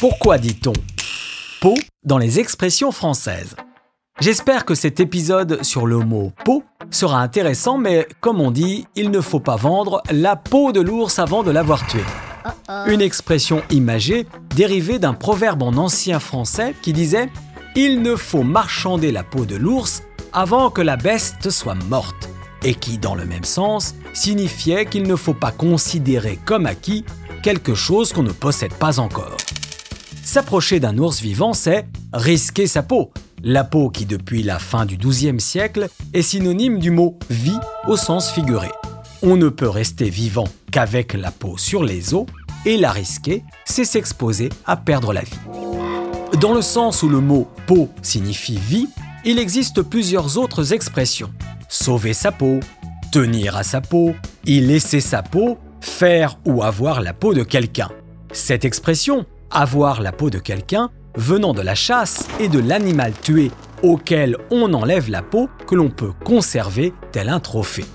Pourquoi dit-on peau dans les expressions françaises? J'espère que cet épisode sur le mot peau sera intéressant, mais comme on dit, il ne faut pas vendre la peau de l'ours avant de l'avoir tué. Une expression imagée dérivée d'un proverbe en ancien français qui disait Il ne faut marchander la peau de l'ours avant que la bête soit morte, et qui, dans le même sens, signifiait qu'il ne faut pas considérer comme acquis quelque chose qu'on ne possède pas encore. S'approcher d'un ours vivant, c'est risquer sa peau. La peau qui, depuis la fin du XIIe siècle, est synonyme du mot vie au sens figuré. On ne peut rester vivant qu'avec la peau sur les os, et la risquer, c'est s'exposer à perdre la vie. Dans le sens où le mot peau signifie vie, il existe plusieurs autres expressions. Sauver sa peau, tenir à sa peau, y laisser sa peau, faire ou avoir la peau de quelqu'un. Cette expression, avoir la peau de quelqu'un, venant de la chasse et de l'animal tué auquel on enlève la peau que l'on peut conserver tel un trophée.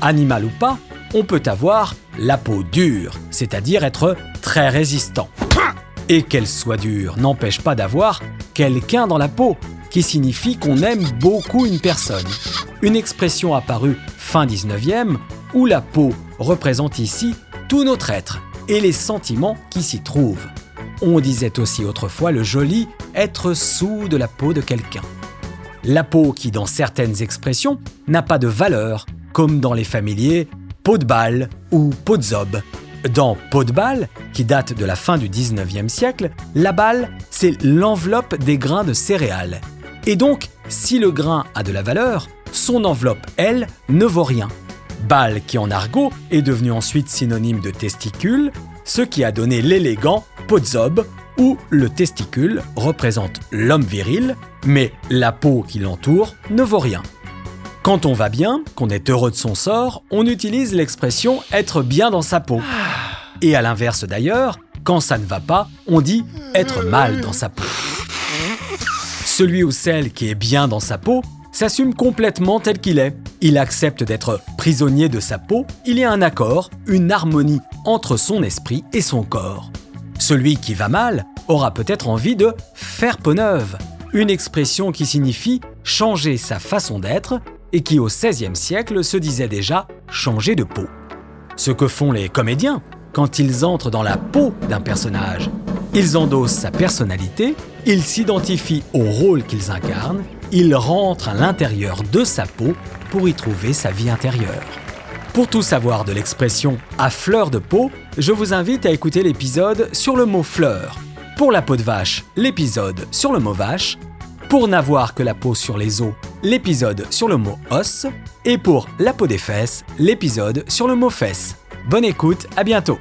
Animal ou pas, on peut avoir la peau dure, c'est-à-dire être très résistant. Et qu'elle soit dure n'empêche pas d'avoir quelqu'un dans la peau, qui signifie qu'on aime beaucoup une personne. Une expression apparue fin 19e où la peau représente ici tout notre être et les sentiments qui s'y trouvent. On disait aussi autrefois le joli être sous de la peau de quelqu'un. La peau qui, dans certaines expressions, n'a pas de valeur, comme dans les familiers peau de balle ou peau de zob. Dans peau de balle, qui date de la fin du 19e siècle, la balle, c'est l'enveloppe des grains de céréales et donc, si le grain a de la valeur, son enveloppe, elle, ne vaut rien. Balle qui en argot est devenu ensuite synonyme de testicule, ce qui a donné l'élégant podzob, où le testicule représente l'homme viril, mais la peau qui l'entoure ne vaut rien. Quand on va bien, qu'on est heureux de son sort, on utilise l'expression être bien dans sa peau. Et à l'inverse d'ailleurs, quand ça ne va pas, on dit être mal dans sa peau. Celui ou celle qui est bien dans sa peau s'assume complètement tel qu'il est. Il accepte d'être prisonnier de sa peau, il y a un accord, une harmonie entre son esprit et son corps. Celui qui va mal aura peut-être envie de faire peau neuve, une expression qui signifie changer sa façon d'être et qui au XVIe siècle se disait déjà changer de peau. Ce que font les comédiens quand ils entrent dans la peau d'un personnage. Ils endossent sa personnalité ils s'identifient au rôle qu'ils incarnent, ils rentrent à l'intérieur de sa peau pour y trouver sa vie intérieure. Pour tout savoir de l'expression à fleur de peau, je vous invite à écouter l'épisode sur le mot fleur. Pour la peau de vache, l'épisode sur le mot vache. Pour n'avoir que la peau sur les os, l'épisode sur le mot os. Et pour la peau des fesses, l'épisode sur le mot fesses. Bonne écoute, à bientôt